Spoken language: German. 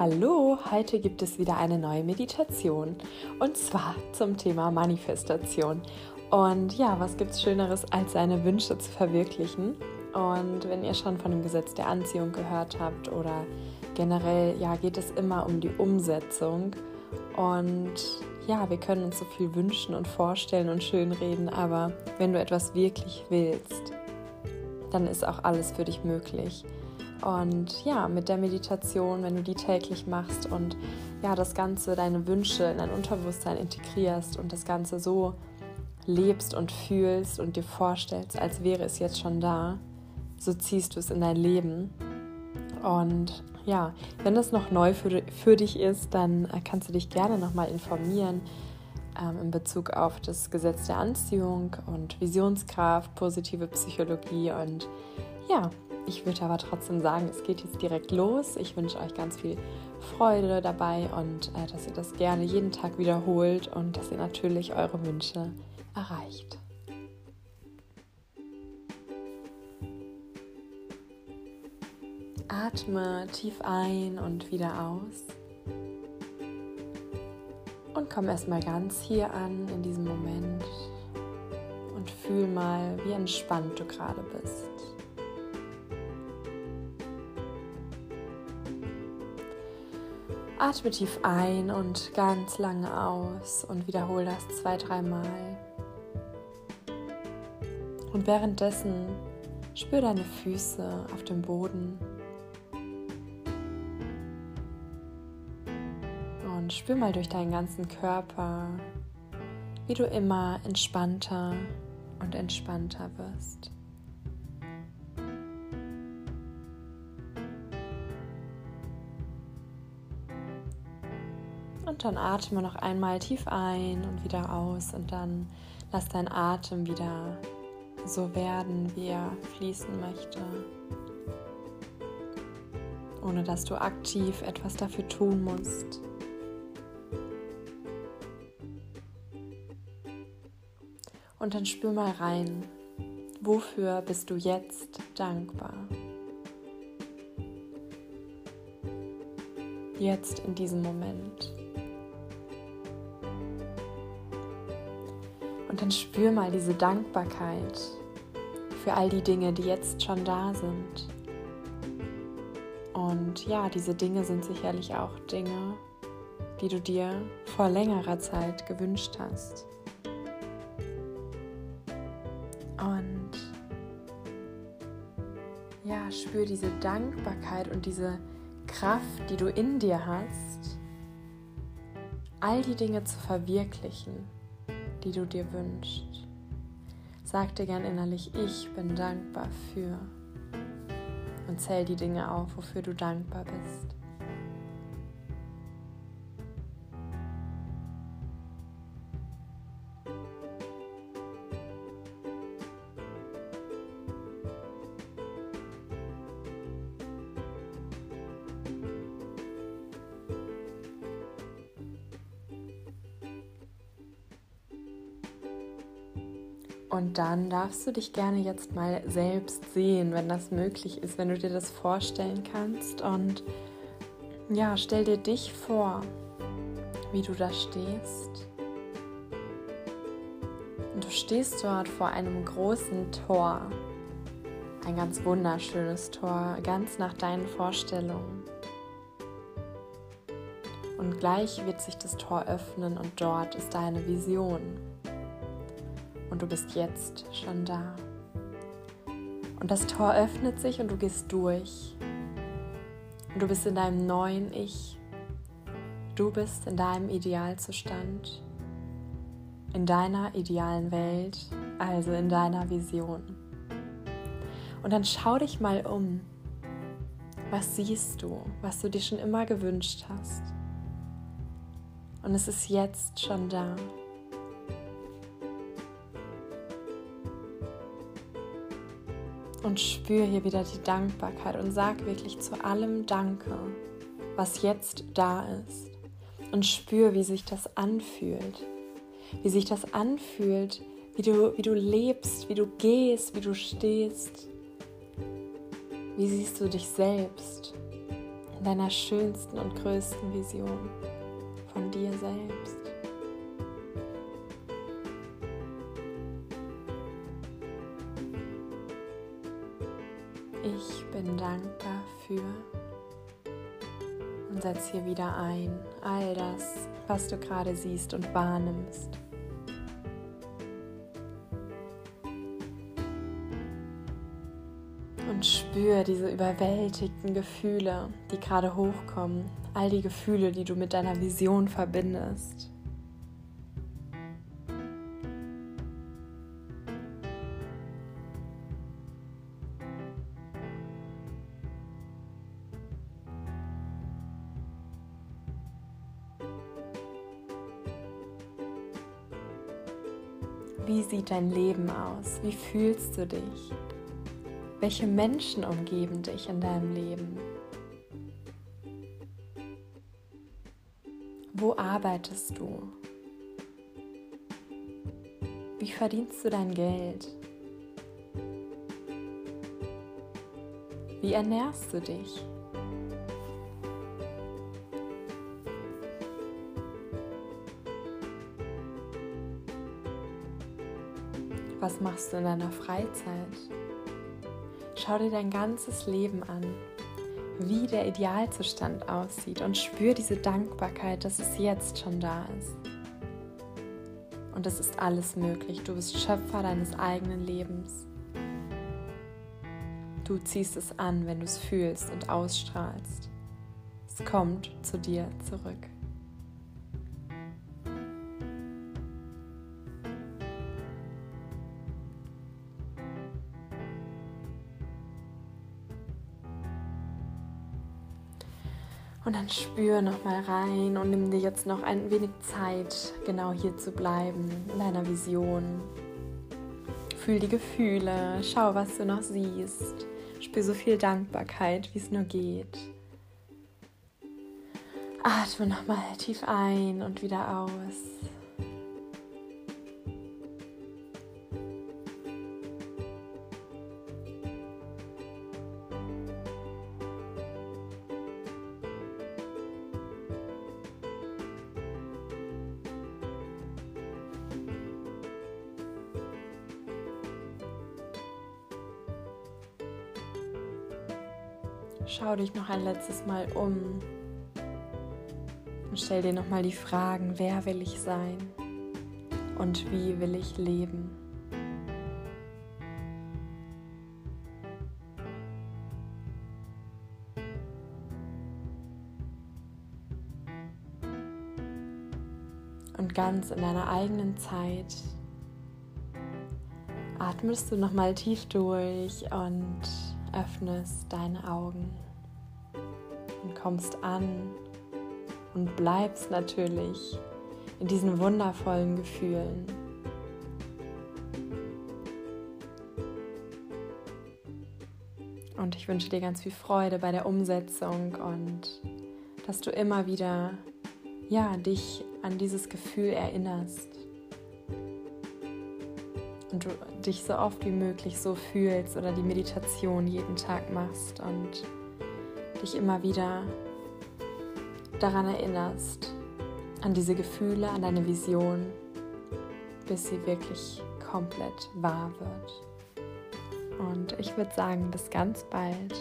Hallo, heute gibt es wieder eine neue Meditation und zwar zum Thema Manifestation. Und ja, was gibt es Schöneres, als seine Wünsche zu verwirklichen? Und wenn ihr schon von dem Gesetz der Anziehung gehört habt oder generell, ja, geht es immer um die Umsetzung. Und ja, wir können uns so viel wünschen und vorstellen und schönreden, aber wenn du etwas wirklich willst, dann ist auch alles für dich möglich. Und ja, mit der Meditation, wenn du die täglich machst und ja, das Ganze, deine Wünsche in dein Unterbewusstsein integrierst und das Ganze so lebst und fühlst und dir vorstellst, als wäre es jetzt schon da, so ziehst du es in dein Leben. Und ja, wenn das noch neu für, für dich ist, dann äh, kannst du dich gerne nochmal informieren ähm, in Bezug auf das Gesetz der Anziehung und Visionskraft, positive Psychologie und ja, ich würde aber trotzdem sagen, es geht jetzt direkt los. Ich wünsche euch ganz viel Freude dabei und äh, dass ihr das gerne jeden Tag wiederholt und dass ihr natürlich eure Wünsche erreicht. Atme tief ein und wieder aus. Und komm erstmal ganz hier an in diesem Moment und fühl mal, wie entspannt du gerade bist. Atme tief ein und ganz lange aus und wiederhole das zwei, dreimal. Und währenddessen spür deine Füße auf dem Boden. Und spür mal durch deinen ganzen Körper, wie du immer entspannter und entspannter wirst. Und dann atme noch einmal tief ein und wieder aus und dann lass dein Atem wieder so werden, wie er fließen möchte. Ohne dass du aktiv etwas dafür tun musst. Und dann spür mal rein, wofür bist du jetzt dankbar? Jetzt in diesem Moment. Und dann spür mal diese Dankbarkeit für all die Dinge, die jetzt schon da sind. Und ja, diese Dinge sind sicherlich auch Dinge, die du dir vor längerer Zeit gewünscht hast. Und ja, spür diese Dankbarkeit und diese Kraft, die du in dir hast, all die Dinge zu verwirklichen die du dir wünschst. Sag dir gern innerlich, ich bin dankbar für und zähl die Dinge auf, wofür du dankbar bist. Und dann darfst du dich gerne jetzt mal selbst sehen, wenn das möglich ist, wenn du dir das vorstellen kannst. Und ja, stell dir dich vor, wie du da stehst. Und du stehst dort vor einem großen Tor. Ein ganz wunderschönes Tor, ganz nach deinen Vorstellungen. Und gleich wird sich das Tor öffnen und dort ist deine Vision und du bist jetzt schon da. Und das Tor öffnet sich und du gehst durch. Und du bist in deinem neuen Ich. Du bist in deinem Idealzustand, in deiner idealen Welt, also in deiner Vision. Und dann schau dich mal um. Was siehst du, was du dir schon immer gewünscht hast? Und es ist jetzt schon da. Und spür hier wieder die Dankbarkeit und sag wirklich zu allem Danke, was jetzt da ist. Und spür, wie sich das anfühlt. Wie sich das anfühlt, wie du, wie du lebst, wie du gehst, wie du stehst. Wie siehst du dich selbst? in deiner schönsten und größten Vision von dir selbst. Ich bin dankbar für und setz hier wieder ein all das, was du gerade siehst und wahrnimmst. Und spür diese überwältigten Gefühle, die gerade hochkommen, all die Gefühle, die du mit deiner Vision verbindest. Wie sieht dein Leben aus? Wie fühlst du dich? Welche Menschen umgeben dich in deinem Leben? Wo arbeitest du? Wie verdienst du dein Geld? Wie ernährst du dich? Was machst du in deiner Freizeit? Schau dir dein ganzes Leben an, wie der Idealzustand aussieht und spür diese Dankbarkeit, dass es jetzt schon da ist. Und es ist alles möglich. Du bist Schöpfer deines eigenen Lebens. Du ziehst es an, wenn du es fühlst und ausstrahlst. Es kommt zu dir zurück. Und dann spür noch mal rein und nimm dir jetzt noch ein wenig Zeit, genau hier zu bleiben, in deiner Vision. Fühl die Gefühle, schau, was du noch siehst. Spür so viel Dankbarkeit, wie es nur geht. Atme noch mal tief ein und wieder aus. Schau dich noch ein letztes Mal um und stell dir noch mal die Fragen, wer will ich sein und wie will ich leben? Und ganz in deiner eigenen Zeit atmest du noch mal tief durch und öffnest deine Augen und kommst an und bleibst natürlich in diesen wundervollen Gefühlen. Und ich wünsche dir ganz viel Freude bei der Umsetzung und dass du immer wieder ja, dich an dieses Gefühl erinnerst und du dich so oft wie möglich so fühlst oder die Meditation jeden Tag machst und dich immer wieder daran erinnerst, an diese Gefühle, an deine Vision, bis sie wirklich komplett wahr wird. Und ich würde sagen, bis ganz bald.